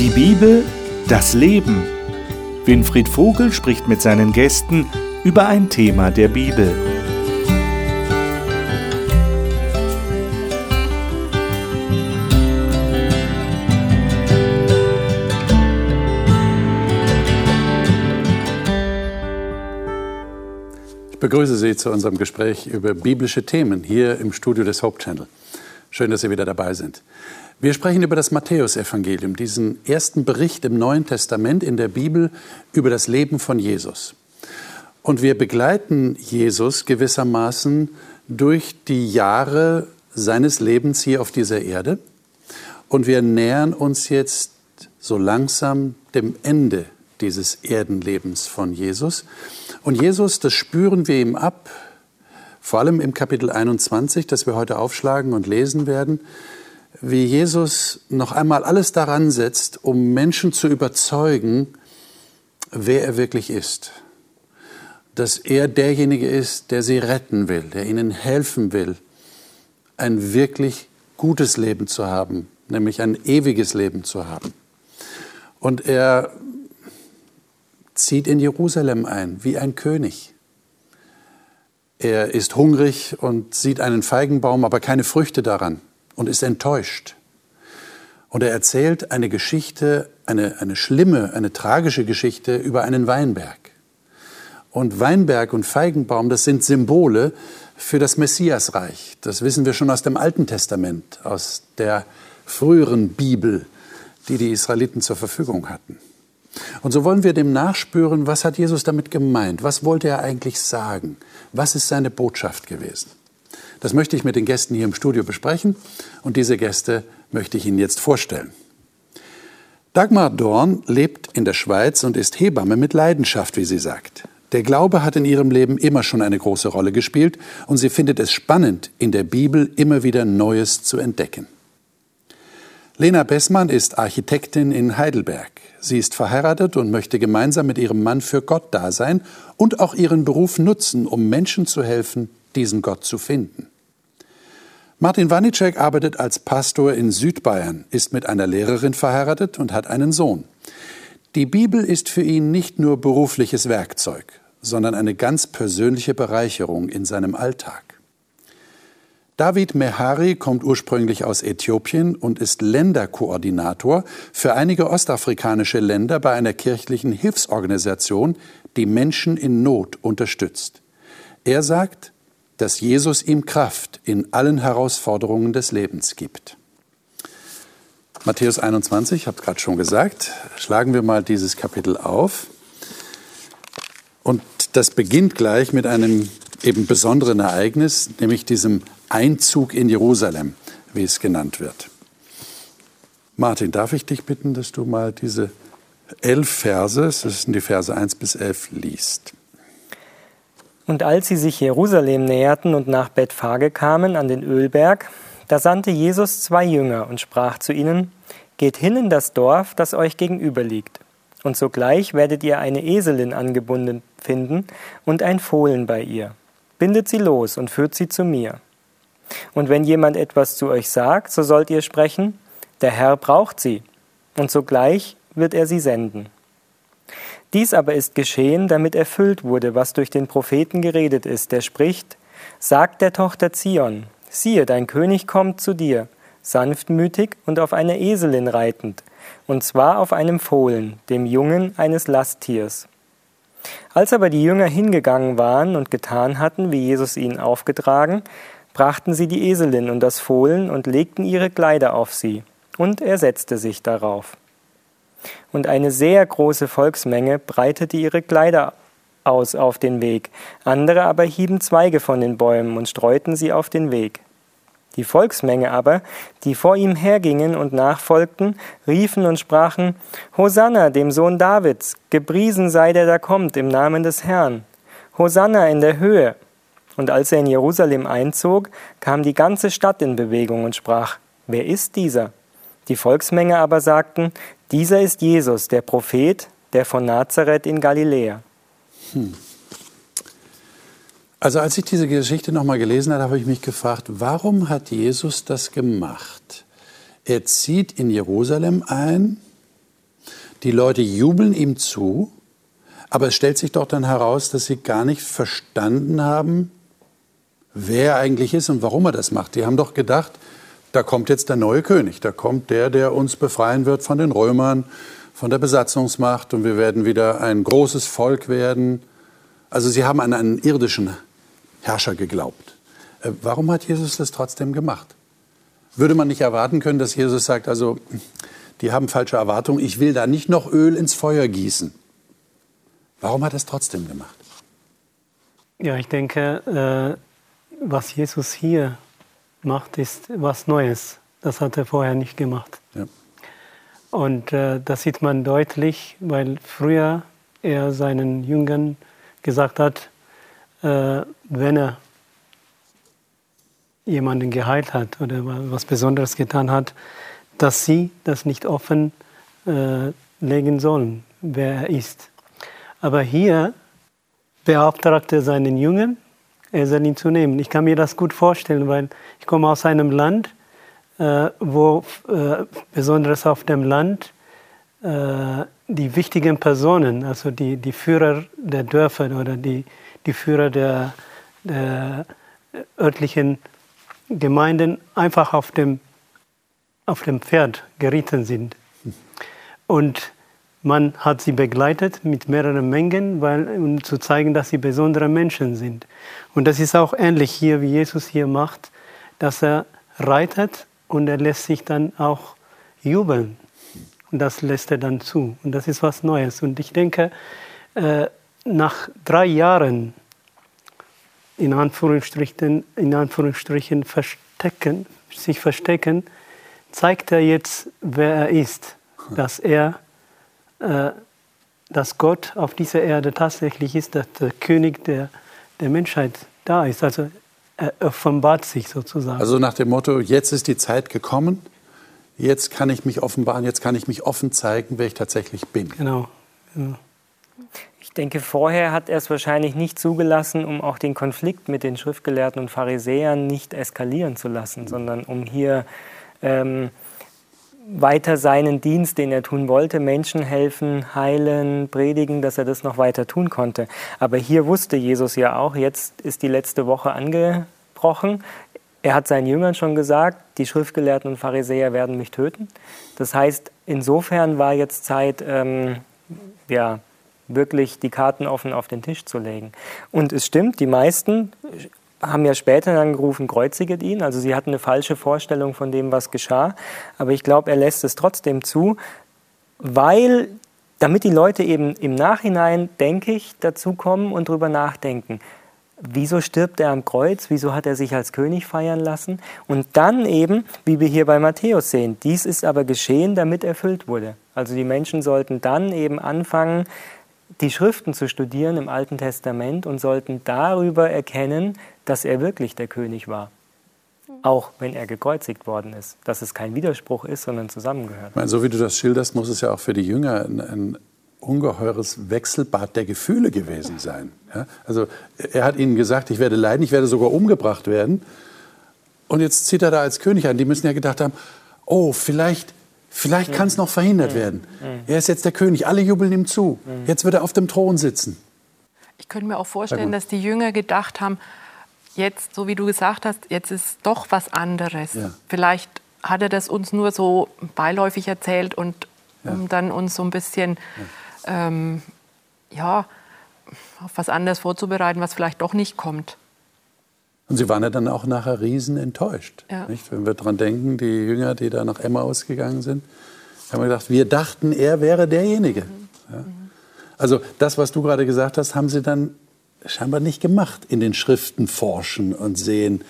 Die Bibel, das Leben. Winfried Vogel spricht mit seinen Gästen über ein Thema der Bibel. Ich begrüße Sie zu unserem Gespräch über biblische Themen hier im Studio des Hope Channel. Schön, dass Sie wieder dabei sind. Wir sprechen über das Matthäusevangelium, diesen ersten Bericht im Neuen Testament in der Bibel über das Leben von Jesus. Und wir begleiten Jesus gewissermaßen durch die Jahre seines Lebens hier auf dieser Erde. Und wir nähern uns jetzt so langsam dem Ende dieses Erdenlebens von Jesus. Und Jesus, das spüren wir ihm ab, vor allem im Kapitel 21, das wir heute aufschlagen und lesen werden, wie Jesus noch einmal alles daran setzt, um Menschen zu überzeugen, wer er wirklich ist. Dass er derjenige ist, der sie retten will, der ihnen helfen will, ein wirklich gutes Leben zu haben, nämlich ein ewiges Leben zu haben. Und er zieht in Jerusalem ein, wie ein König. Er ist hungrig und sieht einen Feigenbaum, aber keine Früchte daran und ist enttäuscht. Und er erzählt eine Geschichte, eine, eine schlimme, eine tragische Geschichte über einen Weinberg. Und Weinberg und Feigenbaum, das sind Symbole für das Messiasreich. Das wissen wir schon aus dem Alten Testament, aus der früheren Bibel, die die Israeliten zur Verfügung hatten. Und so wollen wir dem nachspüren, was hat Jesus damit gemeint? Was wollte er eigentlich sagen? Was ist seine Botschaft gewesen? Das möchte ich mit den Gästen hier im Studio besprechen und diese Gäste möchte ich Ihnen jetzt vorstellen. Dagmar Dorn lebt in der Schweiz und ist Hebamme mit Leidenschaft, wie sie sagt. Der Glaube hat in ihrem Leben immer schon eine große Rolle gespielt und sie findet es spannend, in der Bibel immer wieder Neues zu entdecken. Lena Bessmann ist Architektin in Heidelberg. Sie ist verheiratet und möchte gemeinsam mit ihrem Mann für Gott da sein und auch ihren Beruf nutzen, um Menschen zu helfen, diesen Gott zu finden. Martin Wanicek arbeitet als Pastor in Südbayern, ist mit einer Lehrerin verheiratet und hat einen Sohn. Die Bibel ist für ihn nicht nur berufliches Werkzeug, sondern eine ganz persönliche Bereicherung in seinem Alltag. David Mehari kommt ursprünglich aus Äthiopien und ist Länderkoordinator für einige ostafrikanische Länder bei einer kirchlichen Hilfsorganisation, die Menschen in Not unterstützt. Er sagt, dass Jesus ihm Kraft in allen Herausforderungen des Lebens gibt. Matthäus 21, ich habe es gerade schon gesagt, schlagen wir mal dieses Kapitel auf. Und das beginnt gleich mit einem eben besonderen Ereignis, nämlich diesem Einzug in Jerusalem, wie es genannt wird. Martin, darf ich dich bitten, dass du mal diese elf Verse, das sind die Verse 1 bis 11, liest. Und als sie sich Jerusalem näherten und nach Bethphage kamen an den Ölberg, da sandte Jesus zwei Jünger und sprach zu ihnen, Geht hin in das Dorf, das euch gegenüber liegt. Und sogleich werdet ihr eine Eselin angebunden finden und ein Fohlen bei ihr. Bindet sie los und führt sie zu mir. Und wenn jemand etwas zu euch sagt, so sollt ihr sprechen, der Herr braucht sie, und sogleich wird er sie senden. Dies aber ist geschehen, damit erfüllt wurde, was durch den Propheten geredet ist, der spricht, Sagt der Tochter Zion, siehe, dein König kommt zu dir, sanftmütig und auf einer Eselin reitend, und zwar auf einem Fohlen, dem Jungen eines Lasttiers. Als aber die Jünger hingegangen waren und getan hatten, wie Jesus ihnen aufgetragen, brachten sie die Eselin und das Fohlen und legten ihre Kleider auf sie, und er setzte sich darauf und eine sehr große Volksmenge breitete ihre Kleider aus auf den Weg, andere aber hieben Zweige von den Bäumen und streuten sie auf den Weg. Die Volksmenge aber, die vor ihm hergingen und nachfolgten, riefen und sprachen, Hosanna, dem Sohn Davids, gepriesen sei der da kommt im Namen des Herrn. Hosanna in der Höhe. Und als er in Jerusalem einzog, kam die ganze Stadt in Bewegung und sprach, Wer ist dieser? Die Volksmenge aber sagten, dieser ist Jesus, der Prophet, der von Nazareth in Galiläa. Hm. Also als ich diese Geschichte nochmal gelesen habe, habe ich mich gefragt, warum hat Jesus das gemacht? Er zieht in Jerusalem ein Die Leute jubeln ihm zu, aber es stellt sich doch dann heraus, dass sie gar nicht verstanden haben, wer er eigentlich ist und warum er das macht. Die haben doch gedacht, da kommt jetzt der neue König, da kommt der, der uns befreien wird von den Römern, von der Besatzungsmacht und wir werden wieder ein großes Volk werden. Also sie haben an einen irdischen Herrscher geglaubt. Äh, warum hat Jesus das trotzdem gemacht? Würde man nicht erwarten können, dass Jesus sagt, also die haben falsche Erwartungen, ich will da nicht noch Öl ins Feuer gießen. Warum hat er es trotzdem gemacht? Ja, ich denke, äh, was Jesus hier macht, ist was Neues. Das hat er vorher nicht gemacht. Ja. Und äh, das sieht man deutlich, weil früher er seinen Jüngern gesagt hat, äh, wenn er jemanden geheilt hat oder was Besonderes getan hat, dass sie das nicht offen äh, legen sollen, wer er ist. Aber hier beauftragte er seinen Jüngern, ihn zu nehmen. Ich kann mir das gut vorstellen, weil ich komme aus einem Land, äh, wo äh, besonders auf dem Land äh, die wichtigen Personen, also die, die Führer der Dörfer oder die, die Führer der, der örtlichen Gemeinden einfach auf dem, auf dem Pferd geritten sind. Und man hat sie begleitet mit mehreren Mengen, weil, um zu zeigen, dass sie besondere Menschen sind. Und das ist auch ähnlich hier, wie Jesus hier macht, dass er reitet und er lässt sich dann auch jubeln. Und das lässt er dann zu. Und das ist was Neues. Und ich denke, äh, nach drei Jahren in Anführungsstrichen, in Anführungsstrichen verstecken, sich verstecken, zeigt er jetzt, wer er ist. Dass er, dass Gott auf dieser Erde tatsächlich ist, dass der König der, der Menschheit da ist. Also er offenbart sich sozusagen. Also nach dem Motto, jetzt ist die Zeit gekommen, jetzt kann ich mich offenbaren, jetzt kann ich mich offen zeigen, wer ich tatsächlich bin. Genau. Ja. Ich denke, vorher hat er es wahrscheinlich nicht zugelassen, um auch den Konflikt mit den Schriftgelehrten und Pharisäern nicht eskalieren zu lassen, sondern um hier ähm, weiter seinen Dienst, den er tun wollte, Menschen helfen, heilen, predigen, dass er das noch weiter tun konnte. Aber hier wusste Jesus ja auch, jetzt ist die letzte Woche angebrochen. Er hat seinen Jüngern schon gesagt, die Schriftgelehrten und Pharisäer werden mich töten. Das heißt, insofern war jetzt Zeit, ähm, ja, wirklich die Karten offen auf den Tisch zu legen. Und es stimmt, die meisten haben ja später dann gerufen, kreuziget ihn. Also sie hatten eine falsche Vorstellung von dem, was geschah. Aber ich glaube, er lässt es trotzdem zu, weil, damit die Leute eben im Nachhinein, denke ich, dazukommen und drüber nachdenken. Wieso stirbt er am Kreuz? Wieso hat er sich als König feiern lassen? Und dann eben, wie wir hier bei Matthäus sehen, dies ist aber geschehen, damit erfüllt wurde. Also die Menschen sollten dann eben anfangen, die Schriften zu studieren im Alten Testament und sollten darüber erkennen, dass er wirklich der König war. Auch wenn er gekreuzigt worden ist. Dass es kein Widerspruch ist, sondern zusammengehört. Meine, so wie du das schilderst, muss es ja auch für die Jünger ein, ein ungeheures Wechselbad der Gefühle gewesen sein. Ja? Also er hat ihnen gesagt, ich werde leiden, ich werde sogar umgebracht werden. Und jetzt zieht er da als König an. Die müssen ja gedacht haben, oh, vielleicht Vielleicht kann es noch verhindert werden. Er ist jetzt der König, alle jubeln ihm zu. Jetzt wird er auf dem Thron sitzen. Ich könnte mir auch vorstellen, dass die Jünger gedacht haben, jetzt, so wie du gesagt hast, jetzt ist doch was anderes. Ja. Vielleicht hat er das uns nur so beiläufig erzählt und um dann uns so ein bisschen ja. Ähm, ja, auf was anderes vorzubereiten, was vielleicht doch nicht kommt. Und sie waren ja dann auch nachher riesen enttäuscht. Ja. Wenn wir daran denken, die Jünger, die da nach Emma ausgegangen sind, haben wir gedacht, wir dachten, er wäre derjenige. Mhm. Ja? Also das, was du gerade gesagt hast, haben sie dann scheinbar nicht gemacht, in den Schriften forschen und sehen,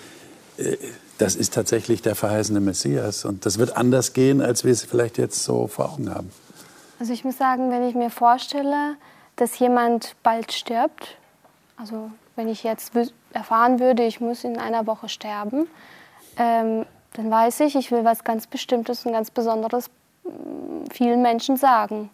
äh, das ist tatsächlich der verheißene Messias. Und das wird anders gehen, als wir es vielleicht jetzt so vor Augen haben. Also ich muss sagen, wenn ich mir vorstelle, dass jemand bald stirbt, also wenn ich jetzt erfahren würde, ich muss in einer Woche sterben, ähm, dann weiß ich, ich will was ganz Bestimmtes und ganz Besonderes vielen Menschen sagen.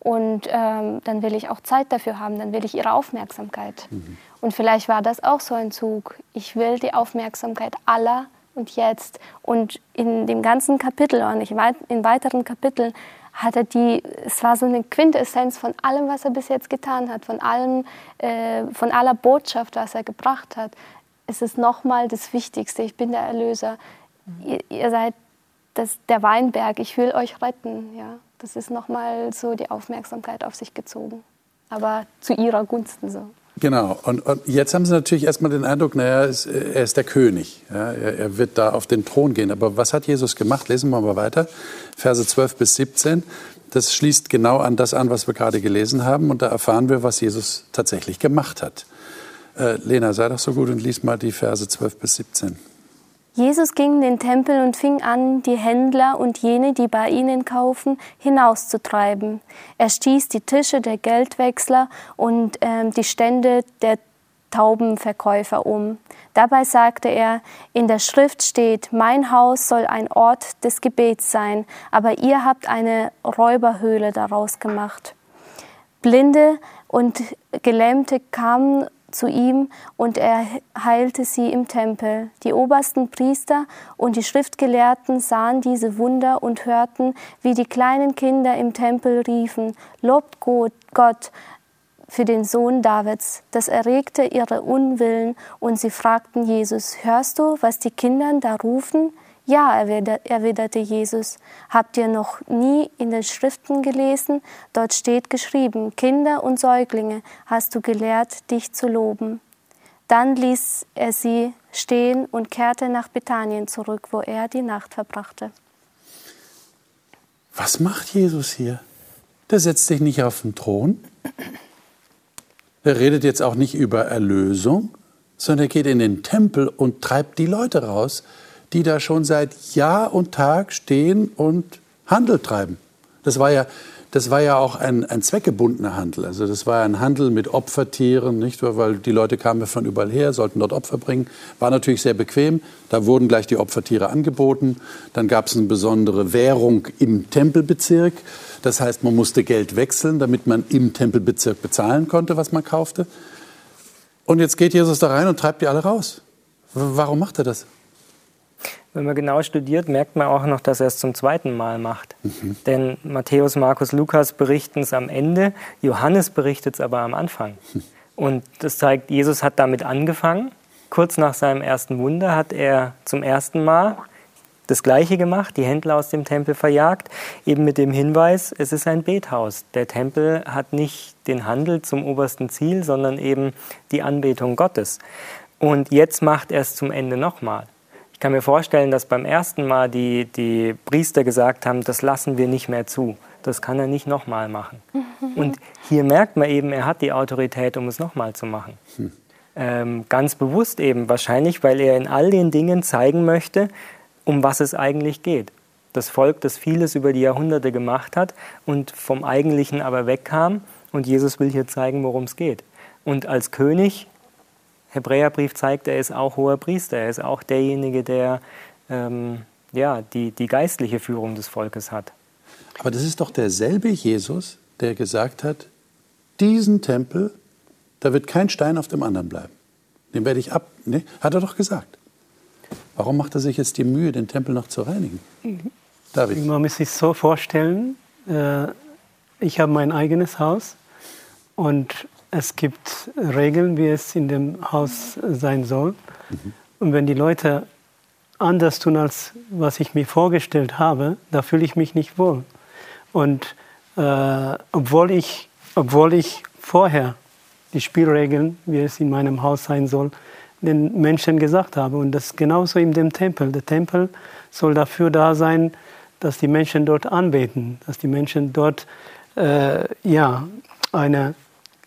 Und ähm, dann will ich auch Zeit dafür haben, dann will ich ihre Aufmerksamkeit. Mhm. Und vielleicht war das auch so ein Zug. Ich will die Aufmerksamkeit aller und jetzt. Und in dem ganzen Kapitel und in weiteren Kapiteln hat er die, es war so eine Quintessenz von allem, was er bis jetzt getan hat, von, allem, äh, von aller Botschaft, was er gebracht hat. Es ist nochmal das Wichtigste, ich bin der Erlöser. Ihr, ihr seid das, der Weinberg, ich will euch retten. Ja? Das ist nochmal so die Aufmerksamkeit auf sich gezogen, aber zu ihrer Gunsten so. Genau. Und, und, jetzt haben Sie natürlich erstmal den Eindruck, naja, er ist, er der König. Ja, er, er, wird da auf den Thron gehen. Aber was hat Jesus gemacht? Lesen wir mal weiter. Verse 12 bis 17. Das schließt genau an das an, was wir gerade gelesen haben. Und da erfahren wir, was Jesus tatsächlich gemacht hat. Äh, Lena, sei doch so gut und lies mal die Verse 12 bis 17. Jesus ging in den Tempel und fing an, die Händler und jene, die bei ihnen kaufen, hinauszutreiben. Er stieß die Tische der Geldwechsler und äh, die Stände der Taubenverkäufer um. Dabei sagte er, in der Schrift steht, mein Haus soll ein Ort des Gebets sein, aber ihr habt eine Räuberhöhle daraus gemacht. Blinde und Gelähmte kamen zu ihm und er heilte sie im Tempel. Die obersten Priester und die Schriftgelehrten sahen diese Wunder und hörten, wie die kleinen Kinder im Tempel riefen, Lobt Gott für den Sohn Davids. Das erregte ihre Unwillen und sie fragten Jesus, hörst du, was die Kinder da rufen? Ja, erwiderte Jesus, habt ihr noch nie in den Schriften gelesen? Dort steht geschrieben, Kinder und Säuglinge hast du gelehrt, dich zu loben. Dann ließ er sie stehen und kehrte nach Bethanien zurück, wo er die Nacht verbrachte. Was macht Jesus hier? Der setzt sich nicht auf den Thron. Er redet jetzt auch nicht über Erlösung, sondern er geht in den Tempel und treibt die Leute raus, die da schon seit Jahr und Tag stehen und Handel treiben. Das war ja, das war ja auch ein, ein zweckgebundener Handel. Also das war ein Handel mit Opfertieren, nicht weil die Leute kamen von überall her, sollten dort Opfer bringen. War natürlich sehr bequem. Da wurden gleich die Opfertiere angeboten. Dann gab es eine besondere Währung im Tempelbezirk. Das heißt, man musste Geld wechseln, damit man im Tempelbezirk bezahlen konnte, was man kaufte. Und jetzt geht Jesus da rein und treibt die alle raus. Warum macht er das? Wenn man genau studiert, merkt man auch noch, dass er es zum zweiten Mal macht. Mhm. Denn Matthäus, Markus, Lukas berichten es am Ende, Johannes berichtet es aber am Anfang. Mhm. Und das zeigt, Jesus hat damit angefangen. Kurz nach seinem ersten Wunder hat er zum ersten Mal das Gleiche gemacht, die Händler aus dem Tempel verjagt, eben mit dem Hinweis, es ist ein Bethaus. Der Tempel hat nicht den Handel zum obersten Ziel, sondern eben die Anbetung Gottes. Und jetzt macht er es zum Ende nochmal. Ich kann mir vorstellen, dass beim ersten Mal die, die Priester gesagt haben, das lassen wir nicht mehr zu. Das kann er nicht nochmal machen. Und hier merkt man eben, er hat die Autorität, um es nochmal zu machen. Hm. Ähm, ganz bewusst eben, wahrscheinlich, weil er in all den Dingen zeigen möchte, um was es eigentlich geht. Das Volk, das vieles über die Jahrhunderte gemacht hat und vom Eigentlichen aber wegkam. Und Jesus will hier zeigen, worum es geht. Und als König Hebräerbrief zeigt, er ist auch hoher Priester, er ist auch derjenige, der ähm, ja, die, die geistliche Führung des Volkes hat. Aber das ist doch derselbe Jesus, der gesagt hat, diesen Tempel, da wird kein Stein auf dem anderen bleiben. Den werde ich ab. Nee, hat er doch gesagt. Warum macht er sich jetzt die Mühe, den Tempel noch zu reinigen? David. Man muss sich so vorstellen, äh, ich habe mein eigenes Haus und es gibt Regeln, wie es in dem Haus sein soll. Mhm. Und wenn die Leute anders tun, als was ich mir vorgestellt habe, da fühle ich mich nicht wohl. Und äh, obwohl, ich, obwohl ich vorher die Spielregeln, wie es in meinem Haus sein soll, den Menschen gesagt habe. Und das ist genauso in dem Tempel. Der Tempel soll dafür da sein, dass die Menschen dort anbeten, dass die Menschen dort äh, ja, eine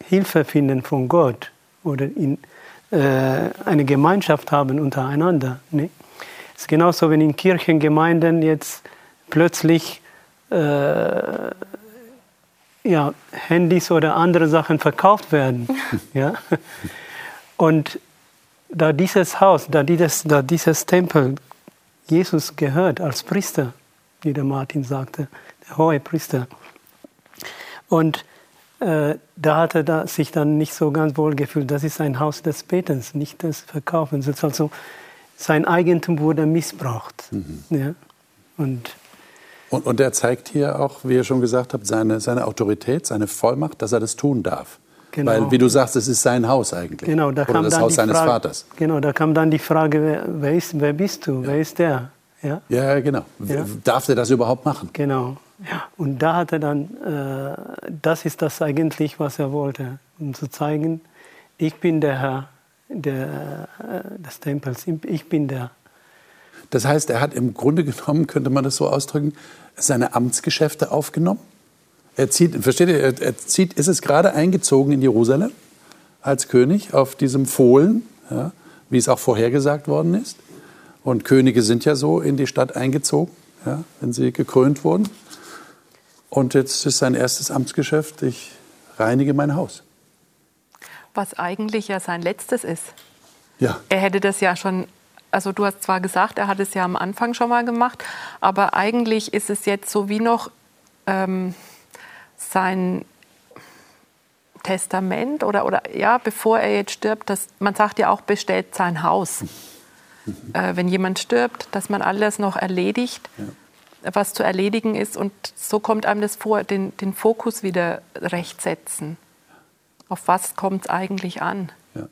Hilfe finden von Gott oder in, äh, eine Gemeinschaft haben untereinander. Ne? Es ist genauso, wenn in Kirchengemeinden jetzt plötzlich äh, ja, Handys oder andere Sachen verkauft werden. ja? Und da dieses Haus, da dieses, da dieses Tempel Jesus gehört als Priester, wie der Martin sagte, der hohe Priester. Und da hat er da sich dann nicht so ganz wohl gefühlt. Das ist ein Haus des Betens, nicht des Verkaufens. Also sein Eigentum wurde missbraucht. Mhm. Ja? Und, Und, und er zeigt hier auch, wie ihr schon gesagt habt, seine, seine Autorität, seine Vollmacht, dass er das tun darf. Genau. Weil, wie du sagst, es ist sein Haus eigentlich. Genau, da Oder das Haus seines Frage, Vaters. Genau, da kam dann die Frage, wer, wer, ist, wer bist du? Ja. Wer ist der? Ja, ja genau. Ja. Darf er das überhaupt machen? Genau. Ja. Und da hat er dann, äh, das ist das eigentlich, was er wollte, um zu zeigen, ich bin der Herr der, äh, des Tempels, ich bin der. Das heißt, er hat im Grunde genommen, könnte man das so ausdrücken, seine Amtsgeschäfte aufgenommen? Er zieht, versteht ihr, er, er zieht, ist es gerade eingezogen in Jerusalem als König auf diesem Fohlen, ja, wie es auch vorhergesagt worden ist. Und Könige sind ja so in die Stadt eingezogen, ja, wenn sie gekrönt wurden. Und jetzt ist sein erstes Amtsgeschäft, ich reinige mein Haus. Was eigentlich ja sein letztes ist. Ja. Er hätte das ja schon, also du hast zwar gesagt, er hat es ja am Anfang schon mal gemacht, aber eigentlich ist es jetzt so wie noch ähm, sein Testament oder, oder ja, bevor er jetzt stirbt, das, man sagt ja auch, bestellt sein Haus. Äh, wenn jemand stirbt, dass man alles noch erledigt, ja. Was zu erledigen ist. Und so kommt einem das vor, den, den Fokus wieder recht setzen. Auf was kommt es eigentlich an? Ja.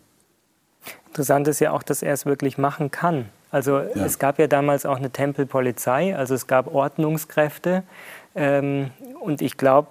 Interessant ist ja auch, dass er es wirklich machen kann. Also ja. es gab ja damals auch eine Tempelpolizei, also es gab Ordnungskräfte. Ähm, und ich glaube,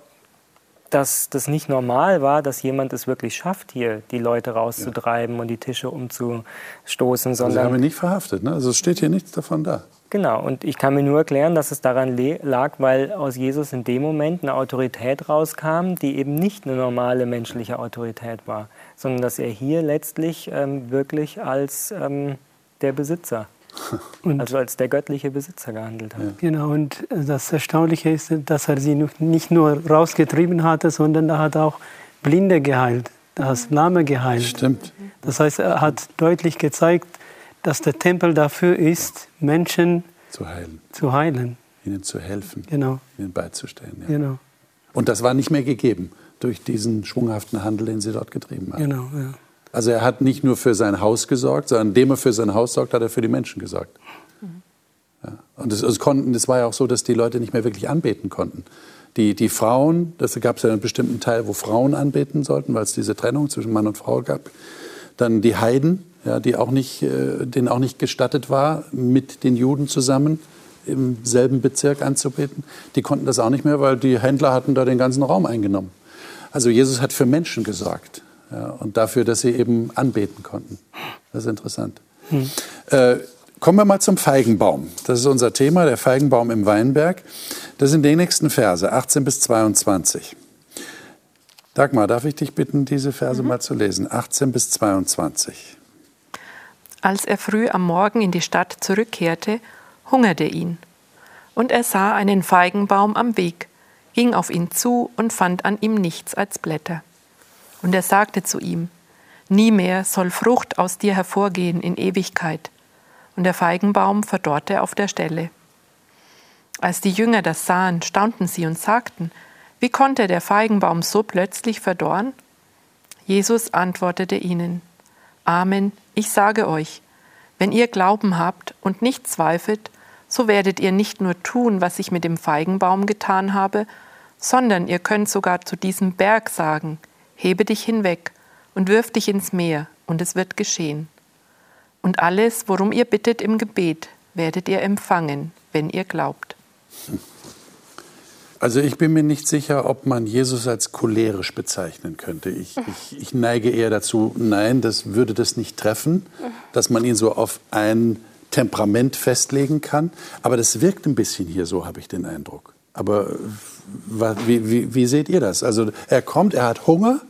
dass das nicht normal war, dass jemand es wirklich schafft, hier die Leute rauszutreiben ja. und die Tische umzustoßen. Sondern also Sie haben ihn nicht verhaftet, ne? Also es steht hier nichts davon da. Genau, und ich kann mir nur erklären, dass es daran lag, weil aus Jesus in dem Moment eine Autorität rauskam, die eben nicht eine normale menschliche Autorität war, sondern dass er hier letztlich ähm, wirklich als ähm, der Besitzer und also als der göttliche Besitzer gehandelt hat. Genau, und das Erstaunliche ist, dass er sie nicht nur rausgetrieben hatte, sondern er hat auch Blinde geheilt, er hat Lahme geheilt. Stimmt. Das heißt, er hat deutlich gezeigt, dass der Tempel dafür ist, Menschen zu heilen. Zu heilen. Ihnen zu helfen. Genau. Ihnen beizustehen. Ja. Genau. Und das war nicht mehr gegeben durch diesen schwunghaften Handel, den sie dort getrieben haben. Genau, ja. Also er hat nicht nur für sein Haus gesorgt, sondern indem er für sein Haus sorgt, hat er für die Menschen gesorgt. Ja. Und es, es, konnten, es war ja auch so, dass die Leute nicht mehr wirklich anbeten konnten. Die, die Frauen, das gab es ja einen bestimmten Teil, wo Frauen anbeten sollten, weil es diese Trennung zwischen Mann und Frau gab. Dann die Heiden, ja, die auch nicht, äh, denen auch nicht gestattet war, mit den Juden zusammen im selben Bezirk anzubeten. Die konnten das auch nicht mehr, weil die Händler hatten da den ganzen Raum eingenommen. Also Jesus hat für Menschen gesorgt. Ja, und dafür, dass sie eben anbeten konnten. Das ist interessant. Hm. Äh, kommen wir mal zum Feigenbaum. Das ist unser Thema, der Feigenbaum im Weinberg. Das sind die nächsten Verse, 18 bis 22. Dagmar, darf ich dich bitten, diese Verse mhm. mal zu lesen? 18 bis 22. Als er früh am Morgen in die Stadt zurückkehrte, hungerte ihn. Und er sah einen Feigenbaum am Weg, ging auf ihn zu und fand an ihm nichts als Blätter. Und er sagte zu ihm, Nie mehr soll Frucht aus dir hervorgehen in Ewigkeit. Und der Feigenbaum verdorrte auf der Stelle. Als die Jünger das sahen, staunten sie und sagten, Wie konnte der Feigenbaum so plötzlich verdorren? Jesus antwortete ihnen, Amen, ich sage euch, wenn ihr Glauben habt und nicht zweifelt, so werdet ihr nicht nur tun, was ich mit dem Feigenbaum getan habe, sondern ihr könnt sogar zu diesem Berg sagen, hebe dich hinweg und wirf dich ins Meer, und es wird geschehen. Und alles, worum ihr bittet im Gebet, werdet ihr empfangen, wenn ihr glaubt. Also ich bin mir nicht sicher, ob man Jesus als cholerisch bezeichnen könnte. Ich, ich, ich, neige eher dazu, nein, das würde das nicht treffen, dass man ihn so auf ein Temperament festlegen kann. Aber das wirkt ein bisschen hier so, habe ich den Eindruck. Aber wie, wie, wie seht ihr das? Also er kommt, er hat Hunger,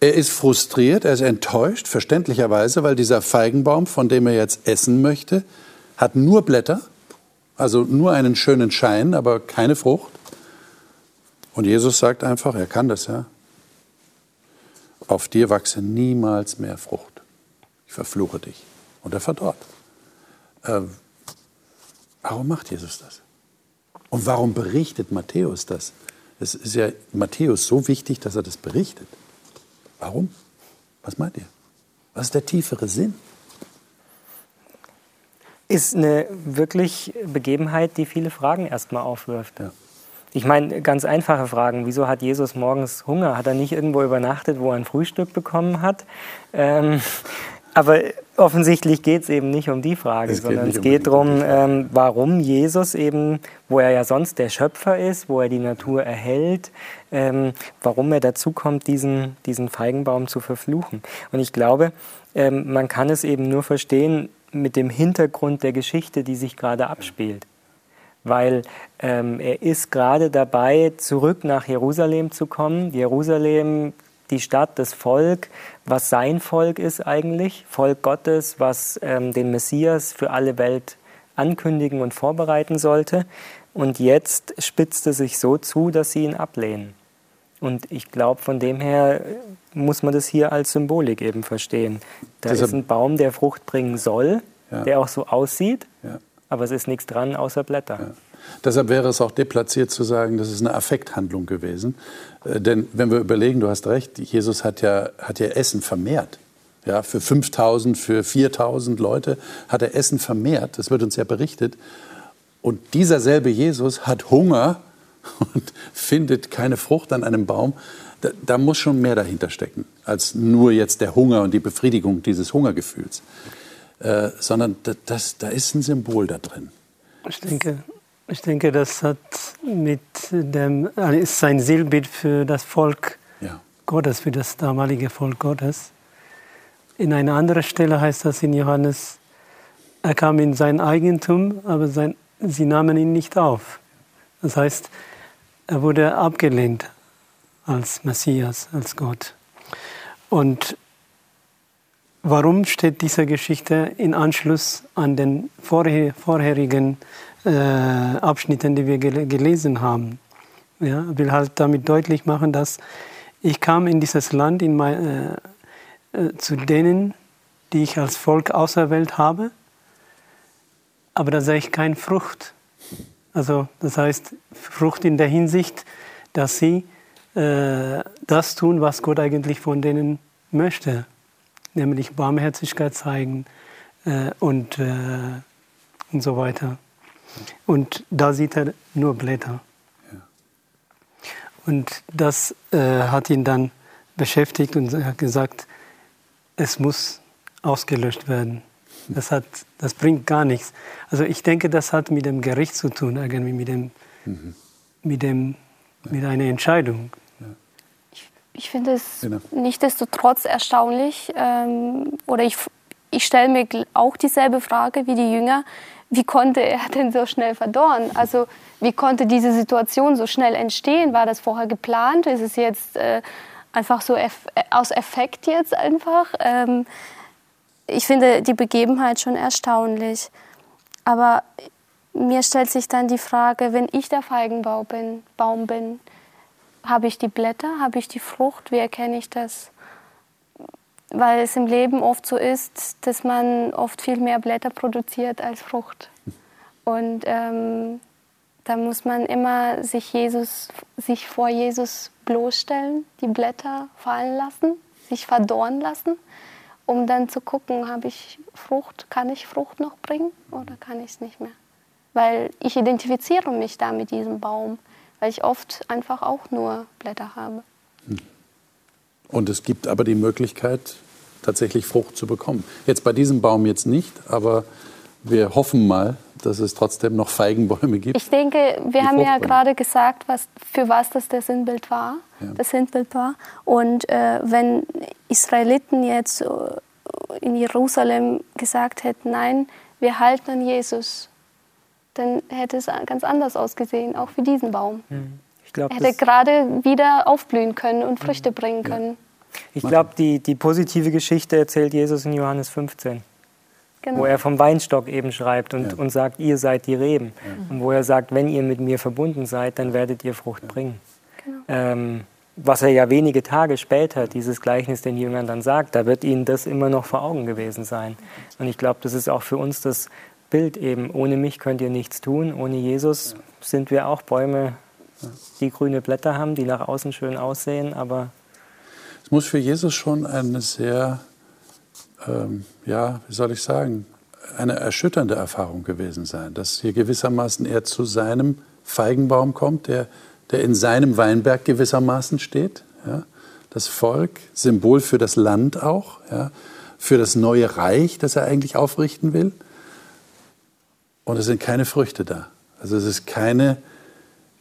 er ist frustriert, er ist enttäuscht, verständlicherweise, weil dieser Feigenbaum, von dem er jetzt essen möchte, hat nur Blätter, also nur einen schönen Schein, aber keine Frucht. Und Jesus sagt einfach, er kann das ja. Auf dir wachse niemals mehr Frucht. Ich verfluche dich. Und er verdorrt. Äh, warum macht Jesus das? Und warum berichtet Matthäus das? Es ist ja Matthäus so wichtig, dass er das berichtet. Warum? Was meint ihr? Was ist der tiefere Sinn? Ist eine wirklich Begebenheit, die viele Fragen erstmal aufwirft. Ja. Ich meine, ganz einfache Fragen. Wieso hat Jesus morgens Hunger? Hat er nicht irgendwo übernachtet, wo er ein Frühstück bekommen hat? Ähm, aber offensichtlich geht es eben nicht um die Frage, es sondern es geht darum, ähm, warum Jesus eben, wo er ja sonst der Schöpfer ist, wo er die Natur erhält, ähm, warum er dazu kommt, diesen, diesen Feigenbaum zu verfluchen. Und ich glaube, ähm, man kann es eben nur verstehen mit dem Hintergrund der Geschichte, die sich gerade abspielt weil ähm, er ist gerade dabei, zurück nach Jerusalem zu kommen. Jerusalem, die Stadt, das Volk, was sein Volk ist eigentlich, Volk Gottes, was ähm, den Messias für alle Welt ankündigen und vorbereiten sollte. Und jetzt spitzt es sich so zu, dass sie ihn ablehnen. Und ich glaube, von dem her muss man das hier als Symbolik eben verstehen. Da Deshalb, ist ein Baum, der Frucht bringen soll, ja. der auch so aussieht, ja. aber es ist nichts dran außer Blätter. Ja. Deshalb wäre es auch deplatziert zu sagen, das ist eine Affekthandlung gewesen. Äh, denn wenn wir überlegen, du hast recht, Jesus hat ja, hat ja Essen vermehrt. Ja, für 5000, für 4000 Leute hat er Essen vermehrt. Das wird uns ja berichtet. Und dieser selbe Jesus hat Hunger und findet keine Frucht an einem Baum. Da, da, muss schon mehr dahinter stecken, als nur jetzt der Hunger und die Befriedigung dieses Hungergefühls. Äh, sondern das, da ist ein Symbol da drin. Ich denke, ich denke, das hat mit dem, äh, ist ein Sinnbild für das Volk ja. Gottes, für das damalige Volk Gottes. In einer anderen Stelle heißt das in Johannes, er kam in sein Eigentum, aber sein, sie nahmen ihn nicht auf. Das heißt, er wurde abgelehnt als Messias, als Gott. Und warum steht diese Geschichte in Anschluss an den vorherigen äh, Abschnitten, die wir gel gelesen haben. Ja, will halt damit deutlich machen, dass ich kam in dieses Land in mein, äh, äh, zu denen, die ich als Volk auserwählt habe, aber da sehe ich keine Frucht. Also das heißt Frucht in der Hinsicht, dass sie äh, das tun, was Gott eigentlich von denen möchte, nämlich Barmherzigkeit zeigen äh, und, äh, und so weiter. Und da sieht er nur Blätter. Ja. Und das äh, hat ihn dann beschäftigt und hat gesagt, es muss ausgelöscht werden. Das, hat, das bringt gar nichts. Also ich denke, das hat mit dem Gericht zu tun, irgendwie mit, dem, mhm. mit, dem, mit einer Entscheidung. Ich, ich finde es genau. nichtsdestotrotz erstaunlich, ähm, oder ich, ich stelle mir auch dieselbe Frage wie die Jünger wie konnte er denn so schnell verdorren? Also wie konnte diese Situation so schnell entstehen? War das vorher geplant? Ist es jetzt äh, einfach so eff aus Effekt jetzt einfach? Ähm, ich finde die Begebenheit schon erstaunlich. Aber mir stellt sich dann die Frage, wenn ich der Feigenbaum bin, Baum bin, habe ich die Blätter, habe ich die Frucht, wie erkenne ich das? weil es im Leben oft so ist, dass man oft viel mehr Blätter produziert als Frucht. Und ähm, da muss man immer sich, Jesus, sich vor Jesus bloßstellen, die Blätter fallen lassen, sich verdorren lassen, um dann zu gucken, habe ich Frucht, kann ich Frucht noch bringen oder kann ich es nicht mehr? Weil ich identifiziere mich da mit diesem Baum, weil ich oft einfach auch nur Blätter habe. Hm. Und es gibt aber die Möglichkeit, tatsächlich Frucht zu bekommen. Jetzt bei diesem Baum jetzt nicht, aber wir hoffen mal, dass es trotzdem noch Feigenbäume gibt. Ich denke, wir haben ja gerade gesagt, was, für was das der Sinnbild war. Ja. Das Sinnbild war. Und äh, wenn Israeliten jetzt äh, in Jerusalem gesagt hätten, nein, wir halten an Jesus, dann hätte es ganz anders ausgesehen, auch für diesen Baum. Hm. Ich glaub, er hätte gerade wieder aufblühen können und Früchte bringen können. Ich glaube, die, die positive Geschichte erzählt Jesus in Johannes 15. Genau. Wo er vom Weinstock eben schreibt und, ja. und sagt, ihr seid die Reben. Ja. Und wo er sagt, wenn ihr mit mir verbunden seid, dann werdet ihr Frucht ja. bringen. Genau. Ähm, was er ja wenige Tage später, dieses Gleichnis den Jüngern dann sagt, da wird ihnen das immer noch vor Augen gewesen sein. Und ich glaube, das ist auch für uns das Bild eben, ohne mich könnt ihr nichts tun, ohne Jesus sind wir auch Bäume, die grüne Blätter haben, die nach außen schön aussehen, aber es muss für Jesus schon eine sehr, ähm, ja, wie soll ich sagen, eine erschütternde Erfahrung gewesen sein, dass hier gewissermaßen er zu seinem Feigenbaum kommt, der, der in seinem Weinberg gewissermaßen steht. Ja? Das Volk, Symbol für das Land auch, ja? für das neue Reich, das er eigentlich aufrichten will. Und es sind keine Früchte da. Also es ist keine,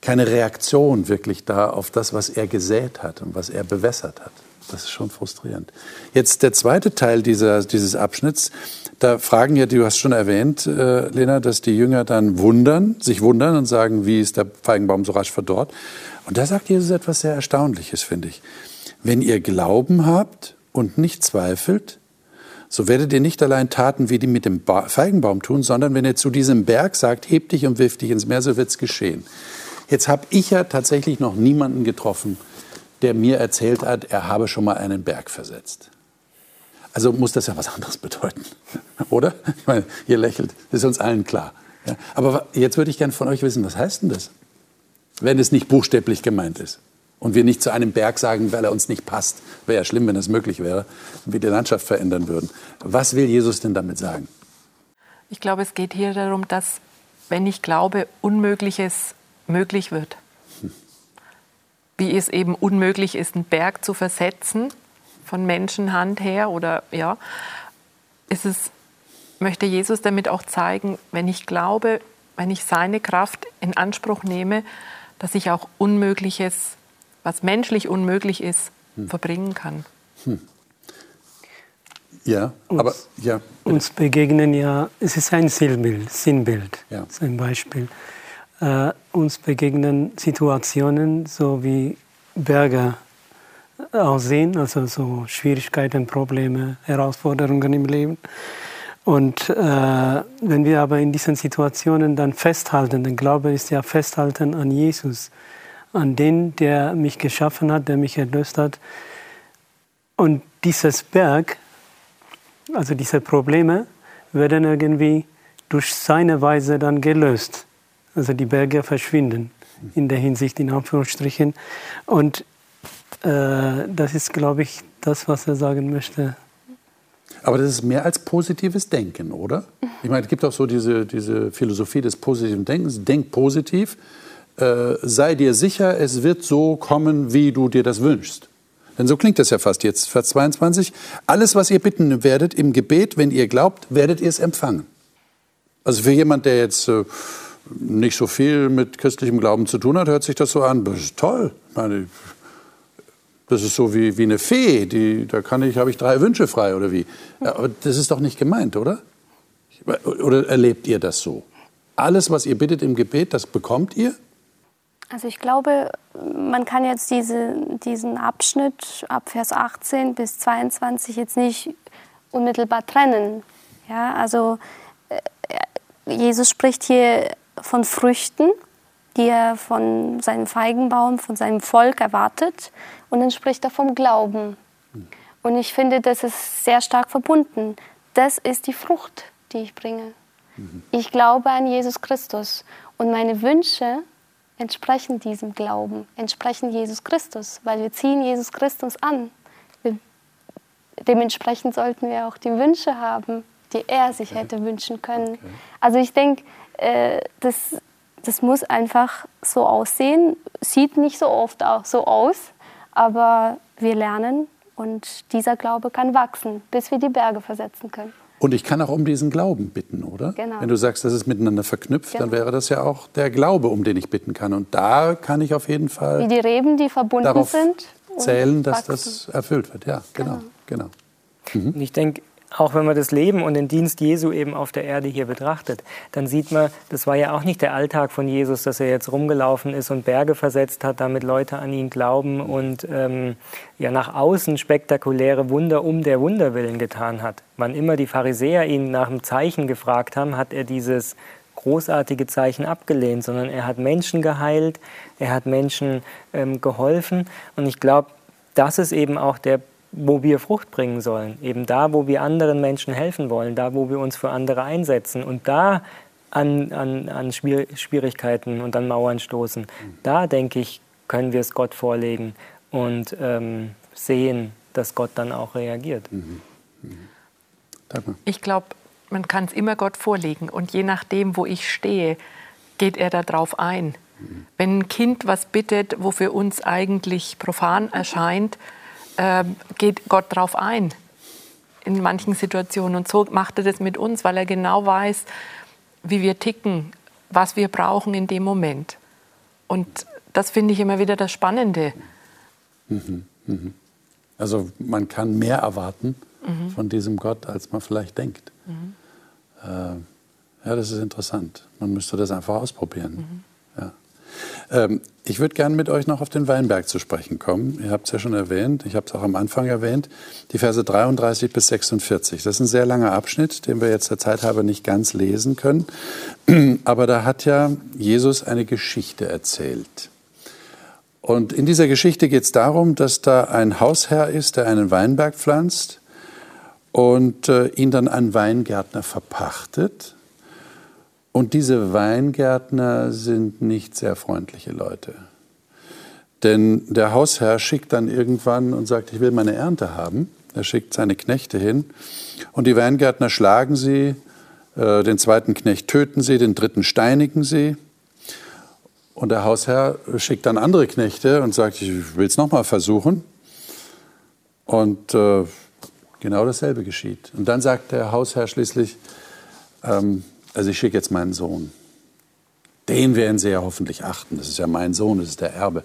keine Reaktion wirklich da auf das, was er gesät hat und was er bewässert hat. Das ist schon frustrierend. Jetzt der zweite Teil dieser, dieses Abschnitts. Da fragen ja, du hast schon erwähnt, äh, Lena, dass die Jünger dann wundern, sich wundern und sagen, wie ist der Feigenbaum so rasch verdorrt? Und da sagt Jesus etwas sehr Erstaunliches, finde ich. Wenn ihr Glauben habt und nicht zweifelt, so werdet ihr nicht allein Taten wie die mit dem Feigenbaum tun, sondern wenn ihr zu diesem Berg sagt, heb dich und wirf dich ins Meer, so wird es geschehen. Jetzt habe ich ja tatsächlich noch niemanden getroffen, der mir erzählt hat, er habe schon mal einen Berg versetzt. Also muss das ja was anderes bedeuten, oder? Ich meine, ihr lächelt, das ist uns allen klar. Ja, aber jetzt würde ich gerne von euch wissen, was heißt denn das? Wenn es nicht buchstäblich gemeint ist und wir nicht zu einem Berg sagen, weil er uns nicht passt. Wäre ja schlimm, wenn das möglich wäre, und wir die Landschaft verändern würden. Was will Jesus denn damit sagen? Ich glaube, es geht hier darum, dass, wenn ich glaube, Unmögliches möglich wird. Wie es eben unmöglich ist, einen Berg zu versetzen, von Menschenhand her oder ja, ist es, möchte Jesus damit auch zeigen, wenn ich glaube, wenn ich seine Kraft in Anspruch nehme, dass ich auch Unmögliches was menschlich unmöglich ist, hm. verbringen kann. Hm. Ja, uns, aber ja. Bitte. Uns begegnen ja, es ist ein Sinnbild, Sinnbild, ja. ein Beispiel. Äh, uns begegnen Situationen, so wie Berge aussehen, also so Schwierigkeiten, Probleme, Herausforderungen im Leben. Und äh, wenn wir aber in diesen Situationen dann festhalten, der Glaube ist ja festhalten an Jesus, an den, der mich geschaffen hat, der mich erlöst hat. Und dieses Berg, also diese Probleme, werden irgendwie durch seine Weise dann gelöst. Also die Berge verschwinden in der Hinsicht, in Anführungsstrichen. Und äh, das ist, glaube ich, das, was er sagen möchte. Aber das ist mehr als positives Denken, oder? Ich meine, es gibt auch so diese, diese Philosophie des positiven Denkens. Denk positiv äh, sei dir sicher, es wird so kommen, wie du dir das wünschst. Denn so klingt das ja fast jetzt, Vers 22. Alles, was ihr bitten werdet im Gebet, wenn ihr glaubt, werdet ihr es empfangen. Also für jemand, der jetzt äh, nicht so viel mit christlichem Glauben zu tun hat, hört sich das so an. Das ist toll. Meine, das ist so wie, wie eine Fee. Die, da kann ich, habe ich drei Wünsche frei oder wie. Aber das ist doch nicht gemeint, oder? Oder erlebt ihr das so? Alles, was ihr bittet im Gebet, das bekommt ihr? Also ich glaube, man kann jetzt diese, diesen Abschnitt ab Vers 18 bis 22 jetzt nicht unmittelbar trennen. Ja, also äh, Jesus spricht hier von Früchten, die er von seinem Feigenbaum, von seinem Volk erwartet. Und dann spricht er vom Glauben. Und ich finde, das ist sehr stark verbunden. Das ist die Frucht, die ich bringe. Mhm. Ich glaube an Jesus Christus. Und meine Wünsche entsprechen diesem Glauben, entsprechen Jesus Christus, weil wir ziehen Jesus Christus an. Wir, dementsprechend sollten wir auch die Wünsche haben, die er sich hätte wünschen können. Okay. Also ich denke, äh, das, das muss einfach so aussehen, sieht nicht so oft auch so aus, aber wir lernen und dieser Glaube kann wachsen, bis wir die Berge versetzen können. Und ich kann auch um diesen Glauben bitten, oder? Genau. Wenn du sagst, das ist miteinander verknüpft, genau. dann wäre das ja auch der Glaube, um den ich bitten kann. Und da kann ich auf jeden Fall. Wie die Reben, die verbunden darauf sind. Zählen, dass wachsen. das erfüllt wird. Ja, genau. genau. genau. Mhm. Ich denke, auch wenn man das Leben und den Dienst Jesu eben auf der Erde hier betrachtet, dann sieht man, das war ja auch nicht der Alltag von Jesus, dass er jetzt rumgelaufen ist und Berge versetzt hat, damit Leute an ihn glauben und ähm, ja nach außen spektakuläre Wunder um der Wunder willen getan hat. Wann immer die Pharisäer ihn nach einem Zeichen gefragt haben, hat er dieses großartige Zeichen abgelehnt, sondern er hat Menschen geheilt, er hat Menschen ähm, geholfen und ich glaube, das ist eben auch der wo wir Frucht bringen sollen. Eben da, wo wir anderen Menschen helfen wollen, da, wo wir uns für andere einsetzen und da an, an, an Schwierigkeiten und an Mauern stoßen. Da, denke ich, können wir es Gott vorlegen und ähm, sehen, dass Gott dann auch reagiert. Mhm. Mhm. Ich glaube, man kann es immer Gott vorlegen. Und je nachdem, wo ich stehe, geht er darauf ein. Wenn ein Kind was bittet, wo für uns eigentlich profan erscheint, äh, geht Gott darauf ein. In manchen Situationen. Und so macht er das mit uns, weil er genau weiß, wie wir ticken, was wir brauchen in dem Moment. Und das finde ich immer wieder das Spannende. Mhm, mhm. Also man kann mehr erwarten mhm. von diesem Gott, als man vielleicht denkt. Mhm. Äh, ja, das ist interessant. Man müsste das einfach ausprobieren. Ähm, ich würde gerne mit euch noch auf den Weinberg zu sprechen kommen. Ihr habt es ja schon erwähnt, ich habe es auch am Anfang erwähnt, die Verse 33 bis 46. Das ist ein sehr langer Abschnitt, den wir jetzt der Zeit halber nicht ganz lesen können. Aber da hat ja Jesus eine Geschichte erzählt. Und in dieser Geschichte geht es darum, dass da ein Hausherr ist, der einen Weinberg pflanzt und äh, ihn dann ein Weingärtner verpachtet. Und diese Weingärtner sind nicht sehr freundliche Leute. Denn der Hausherr schickt dann irgendwann und sagt, ich will meine Ernte haben. Er schickt seine Knechte hin und die Weingärtner schlagen sie, äh, den zweiten Knecht töten sie, den dritten steinigen sie. Und der Hausherr schickt dann andere Knechte und sagt, ich will es nochmal versuchen. Und äh, genau dasselbe geschieht. Und dann sagt der Hausherr schließlich, ähm, also ich schicke jetzt meinen Sohn. Den werden Sie ja hoffentlich achten. Das ist ja mein Sohn, das ist der Erbe.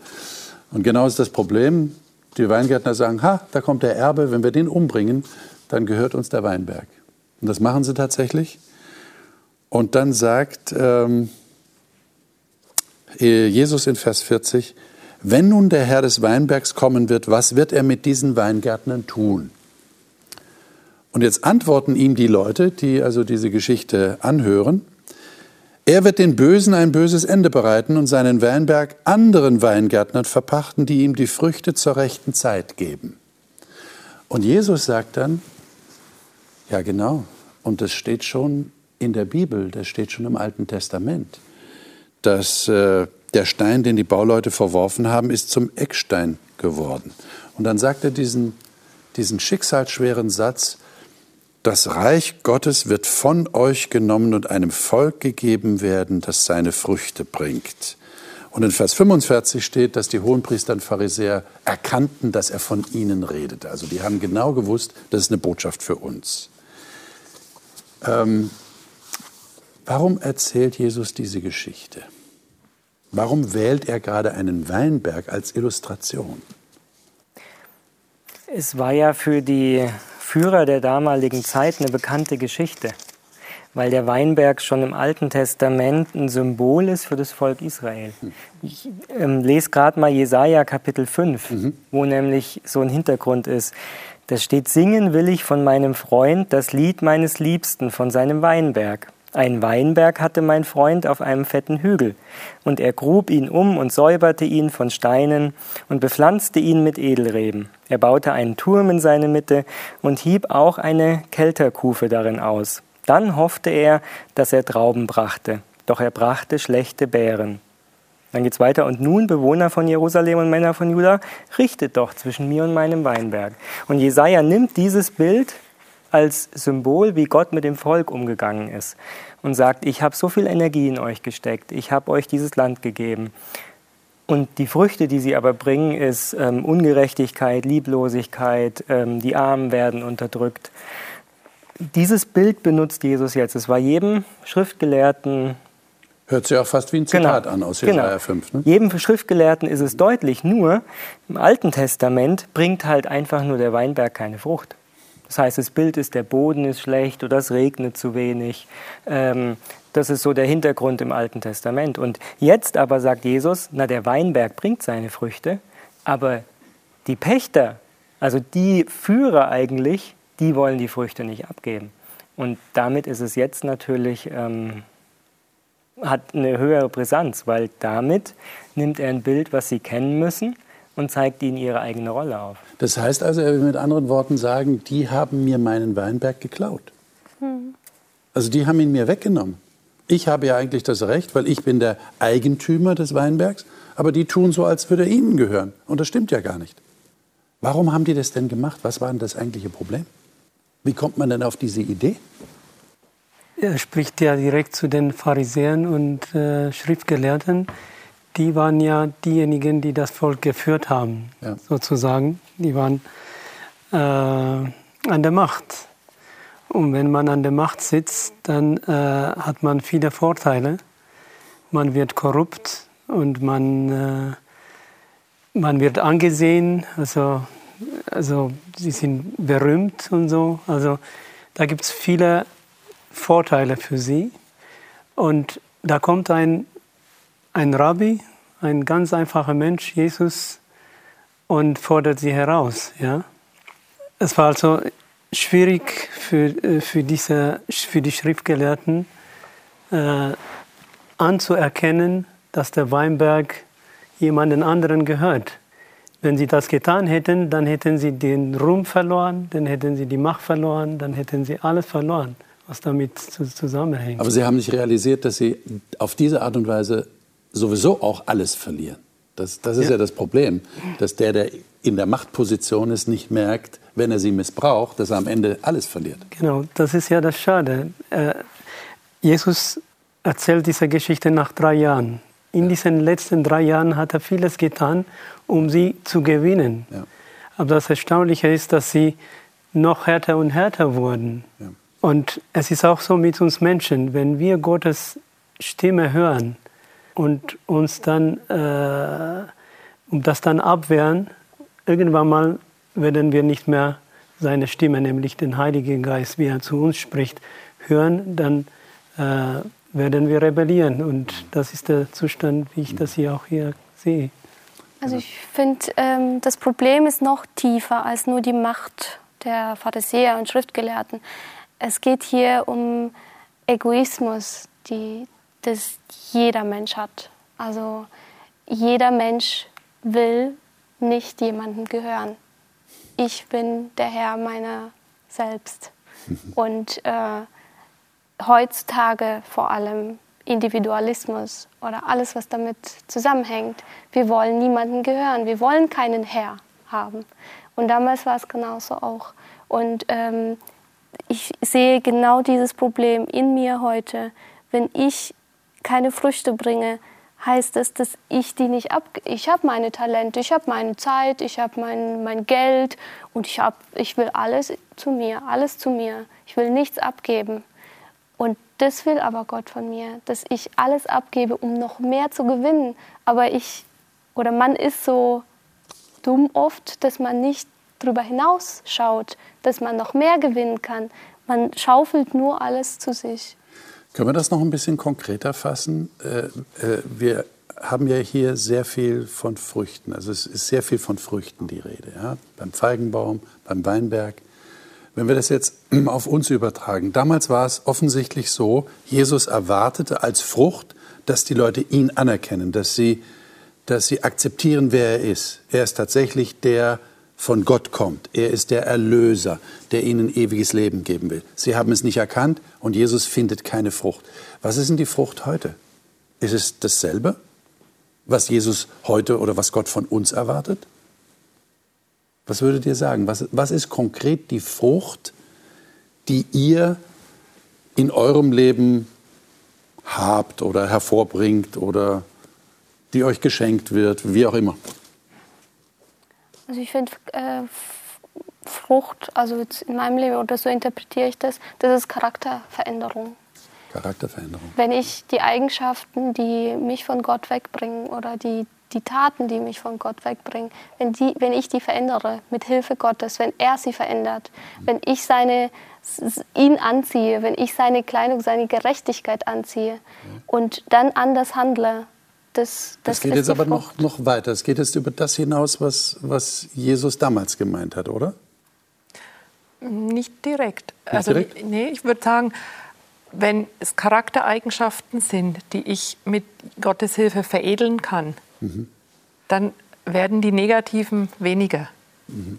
Und genau ist das Problem. Die Weingärtner sagen, ha, da kommt der Erbe, wenn wir den umbringen, dann gehört uns der Weinberg. Und das machen sie tatsächlich. Und dann sagt ähm, Jesus in Vers 40, wenn nun der Herr des Weinbergs kommen wird, was wird er mit diesen Weingärtnern tun? Und jetzt antworten ihm die Leute, die also diese Geschichte anhören, er wird den Bösen ein böses Ende bereiten und seinen Weinberg anderen Weingärtnern verpachten, die ihm die Früchte zur rechten Zeit geben. Und Jesus sagt dann, ja genau, und das steht schon in der Bibel, das steht schon im Alten Testament, dass äh, der Stein, den die Bauleute verworfen haben, ist zum Eckstein geworden. Und dann sagt er diesen, diesen schicksalsschweren Satz, das Reich Gottes wird von euch genommen und einem Volk gegeben werden, das seine Früchte bringt. Und in Vers 45 steht, dass die Hohenpriester und Pharisäer erkannten, dass er von ihnen redete. Also die haben genau gewusst, das ist eine Botschaft für uns. Ähm, warum erzählt Jesus diese Geschichte? Warum wählt er gerade einen Weinberg als Illustration? Es war ja für die Führer der damaligen Zeit eine bekannte Geschichte, weil der Weinberg schon im Alten Testament ein Symbol ist für das Volk Israel. Ich ähm, lese gerade mal Jesaja Kapitel 5, mhm. wo nämlich so ein Hintergrund ist. Da steht: Singen will ich von meinem Freund das Lied meines Liebsten von seinem Weinberg. Ein Weinberg hatte mein Freund auf einem fetten Hügel, und er grub ihn um und säuberte ihn von Steinen und bepflanzte ihn mit Edelreben. Er baute einen Turm in seine Mitte und hieb auch eine Kelterkufe darin aus. Dann hoffte er, dass er Trauben brachte, doch er brachte schlechte Beeren. Dann geht's weiter. Und nun, Bewohner von Jerusalem und Männer von Juda, richtet doch zwischen mir und meinem Weinberg. Und Jesaja nimmt dieses Bild als Symbol, wie Gott mit dem Volk umgegangen ist und sagt, ich habe so viel Energie in euch gesteckt, ich habe euch dieses Land gegeben. Und die Früchte, die sie aber bringen, ist ähm, Ungerechtigkeit, Lieblosigkeit, ähm, die Armen werden unterdrückt. Dieses Bild benutzt Jesus jetzt. Es war jedem Schriftgelehrten. Hört sich auch fast wie ein Zitat genau, an aus Jesaja genau. 5. Ne? Jedem Schriftgelehrten ist es deutlich, nur im Alten Testament bringt halt einfach nur der Weinberg keine Frucht. Das heißt, das Bild ist, der Boden ist schlecht oder es regnet zu wenig. Ähm, das ist so der Hintergrund im Alten Testament. Und jetzt aber sagt Jesus, na der Weinberg bringt seine Früchte, aber die Pächter, also die Führer eigentlich, die wollen die Früchte nicht abgeben. Und damit ist es jetzt natürlich, ähm, hat eine höhere Brisanz, weil damit nimmt er ein Bild, was sie kennen müssen und zeigt ihnen ihre eigene Rolle auf. Das heißt also, er will mit anderen Worten sagen, die haben mir meinen Weinberg geklaut. Hm. Also die haben ihn mir weggenommen. Ich habe ja eigentlich das Recht, weil ich bin der Eigentümer des Weinbergs, aber die tun so, als würde er ihnen gehören. Und das stimmt ja gar nicht. Warum haben die das denn gemacht? Was war denn das eigentliche Problem? Wie kommt man denn auf diese Idee? er spricht ja direkt zu den Pharisäern und äh, Schriftgelehrten. Die waren ja diejenigen, die das Volk geführt haben, ja. sozusagen. Die waren äh, an der Macht. Und wenn man an der Macht sitzt, dann äh, hat man viele Vorteile. Man wird korrupt und man, äh, man wird angesehen. Also, also sie sind berühmt und so. Also da gibt es viele Vorteile für sie. Und da kommt ein, ein Rabbi, ein ganz einfacher Mensch, Jesus, und fordert sie heraus. Ja? Es war also schwierig für, äh, für, diese, für die Schriftgelehrten äh, anzuerkennen, dass der Weinberg jemanden anderen gehört. Wenn sie das getan hätten, dann hätten sie den Ruhm verloren, dann hätten sie die Macht verloren, dann hätten sie alles verloren, was damit zusammenhängt. Aber sie haben nicht realisiert, dass sie auf diese Art und Weise sowieso auch alles verlieren. Das, das ist ja. ja das Problem, dass der, der in der Machtposition ist, nicht merkt, wenn er sie missbraucht, dass er am Ende alles verliert. Genau, das ist ja das Schade. Äh, Jesus erzählt diese Geschichte nach drei Jahren. In diesen letzten drei Jahren hat er vieles getan, um sie zu gewinnen. Ja. Aber das Erstaunliche ist, dass sie noch härter und härter wurden. Ja. Und es ist auch so mit uns Menschen, wenn wir Gottes Stimme hören und uns dann äh, um das dann abwehren, irgendwann mal werden wir nicht mehr seine Stimme, nämlich den Heiligen Geist, wie er zu uns spricht, hören, dann äh, werden wir rebellieren. Und das ist der Zustand, wie ich das hier auch hier sehe. Also ich finde, ähm, das Problem ist noch tiefer als nur die Macht der Pharisäer und Schriftgelehrten. Es geht hier um Egoismus, die das jeder Mensch hat. Also jeder Mensch will nicht jemandem gehören ich bin der Herr meiner selbst. Und äh, heutzutage vor allem Individualismus oder alles, was damit zusammenhängt. Wir wollen niemandem gehören, wir wollen keinen Herr haben. Und damals war es genauso auch. Und ähm, ich sehe genau dieses Problem in mir heute. Wenn ich keine Früchte bringe, heißt es, dass ich die nicht ab. Ich habe meine Talente, ich habe meine Zeit, ich habe mein, mein Geld und ich, hab, ich will alles zu mir, alles zu mir. Ich will nichts abgeben. Und das will aber Gott von mir, dass ich alles abgebe, um noch mehr zu gewinnen. Aber ich, oder man ist so dumm oft, dass man nicht darüber hinaus schaut, dass man noch mehr gewinnen kann. Man schaufelt nur alles zu sich. Können wir das noch ein bisschen konkreter fassen? Äh, äh, wir haben ja hier sehr viel von Früchten. Also es ist sehr viel von Früchten die Rede. Ja? Beim Feigenbaum, beim Weinberg. Wenn wir das jetzt auf uns übertragen. Damals war es offensichtlich so, Jesus erwartete als Frucht, dass die Leute ihn anerkennen, dass sie, dass sie akzeptieren, wer er ist. Er ist tatsächlich der, von Gott kommt. Er ist der Erlöser, der ihnen ewiges Leben geben will. Sie haben es nicht erkannt und Jesus findet keine Frucht. Was ist denn die Frucht heute? Ist es dasselbe, was Jesus heute oder was Gott von uns erwartet? Was würdet ihr sagen? Was, was ist konkret die Frucht, die ihr in eurem Leben habt oder hervorbringt oder die euch geschenkt wird, wie auch immer? Also ich finde äh, Frucht, also in meinem Leben oder so interpretiere ich das, das ist Charakterveränderung. Charakterveränderung. Wenn ich die Eigenschaften, die mich von Gott wegbringen oder die, die Taten, die mich von Gott wegbringen, wenn, die, wenn ich die verändere mit Hilfe Gottes, wenn er sie verändert, mhm. wenn ich seine, ihn anziehe, wenn ich seine Kleidung, seine Gerechtigkeit anziehe mhm. und dann anders handle, das, das, das geht jetzt aber noch, noch weiter. Es geht jetzt über das hinaus, was, was Jesus damals gemeint hat, oder? Nicht direkt. Nicht also, direkt? Nee, ich würde sagen, wenn es Charaktereigenschaften sind, die ich mit Gottes Hilfe veredeln kann, mhm. dann werden die negativen weniger. Mhm.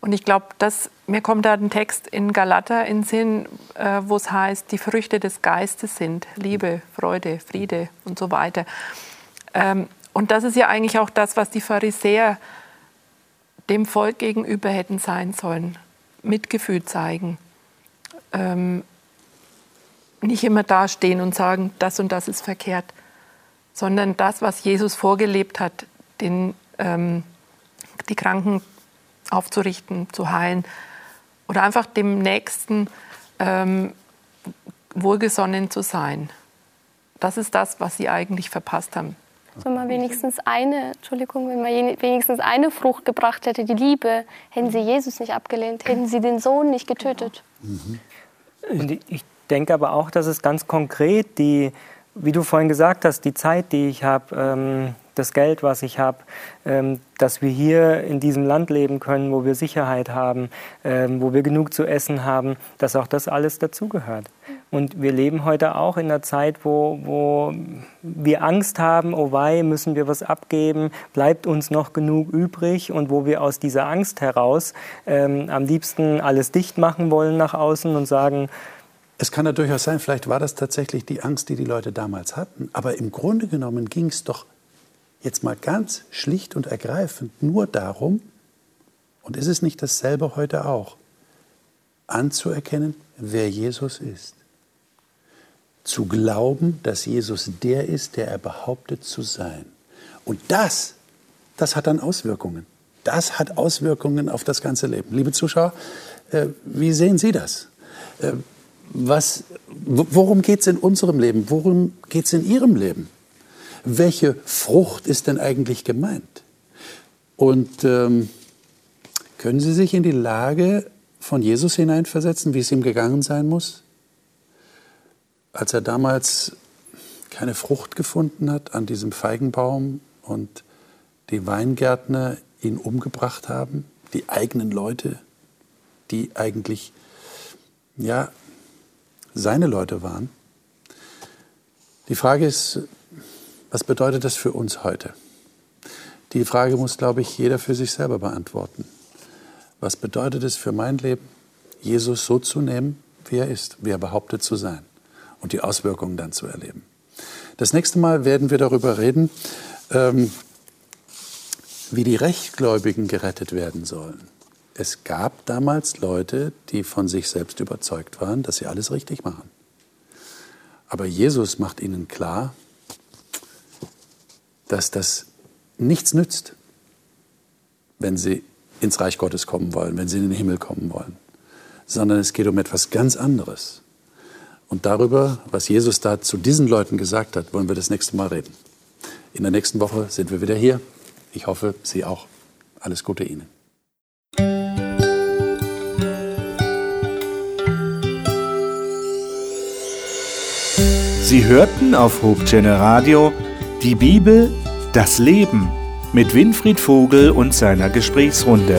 Und ich glaube, mir kommt da ein Text in Galater in Sinn, äh, wo es heißt, die Früchte des Geistes sind Liebe, Freude, Friede und so weiter. Ähm, und das ist ja eigentlich auch das, was die Pharisäer dem Volk gegenüber hätten sein sollen. Mitgefühl zeigen. Ähm, nicht immer dastehen und sagen, das und das ist verkehrt, sondern das, was Jesus vorgelebt hat, den, ähm, die Kranken aufzurichten, zu heilen oder einfach dem Nächsten ähm, wohlgesonnen zu sein. Das ist das, was sie eigentlich verpasst haben. Wenn man wenigstens eine, Entschuldigung, wenn man wenigstens eine Frucht gebracht hätte, die Liebe, hätten sie Jesus nicht abgelehnt, hätten sie den Sohn nicht getötet. Mhm. Ich denke aber auch, dass es ganz konkret die, wie du vorhin gesagt hast, die Zeit, die ich habe, ähm, das Geld, was ich habe, ähm, dass wir hier in diesem Land leben können, wo wir Sicherheit haben, ähm, wo wir genug zu essen haben, dass auch das alles dazugehört. Und wir leben heute auch in einer Zeit, wo, wo wir Angst haben, oh wei, müssen wir was abgeben, bleibt uns noch genug übrig und wo wir aus dieser Angst heraus ähm, am liebsten alles dicht machen wollen nach außen und sagen, es kann ja durchaus sein, vielleicht war das tatsächlich die Angst, die die Leute damals hatten. Aber im Grunde genommen ging es doch jetzt mal ganz schlicht und ergreifend nur darum, und ist es nicht dasselbe heute auch, anzuerkennen, wer Jesus ist. Zu glauben, dass Jesus der ist, der er behauptet zu sein. Und das, das hat dann Auswirkungen. Das hat Auswirkungen auf das ganze Leben. Liebe Zuschauer, äh, wie sehen Sie das? Äh, was, worum geht es in unserem Leben? Worum geht es in Ihrem Leben? welche Frucht ist denn eigentlich gemeint? Und ähm, können Sie sich in die Lage von Jesus hineinversetzen, wie es ihm gegangen sein muss? Als er damals keine Frucht gefunden hat an diesem Feigenbaum und die Weingärtner ihn umgebracht haben, die eigenen Leute, die eigentlich ja seine Leute waren. Die Frage ist, was bedeutet das für uns heute? Die Frage muss, glaube ich, jeder für sich selber beantworten. Was bedeutet es für mein Leben, Jesus so zu nehmen, wie er ist, wie er behauptet zu sein und die Auswirkungen dann zu erleben? Das nächste Mal werden wir darüber reden, ähm, wie die Rechtgläubigen gerettet werden sollen. Es gab damals Leute, die von sich selbst überzeugt waren, dass sie alles richtig machen. Aber Jesus macht ihnen klar, dass das nichts nützt, wenn sie ins Reich Gottes kommen wollen, wenn sie in den Himmel kommen wollen, sondern es geht um etwas ganz anderes. Und darüber, was Jesus da zu diesen Leuten gesagt hat, wollen wir das nächste Mal reden. In der nächsten Woche sind wir wieder hier. Ich hoffe, Sie auch. Alles Gute Ihnen. Sie hörten auf Hope Channel Radio die Bibel, das Leben mit Winfried Vogel und seiner Gesprächsrunde.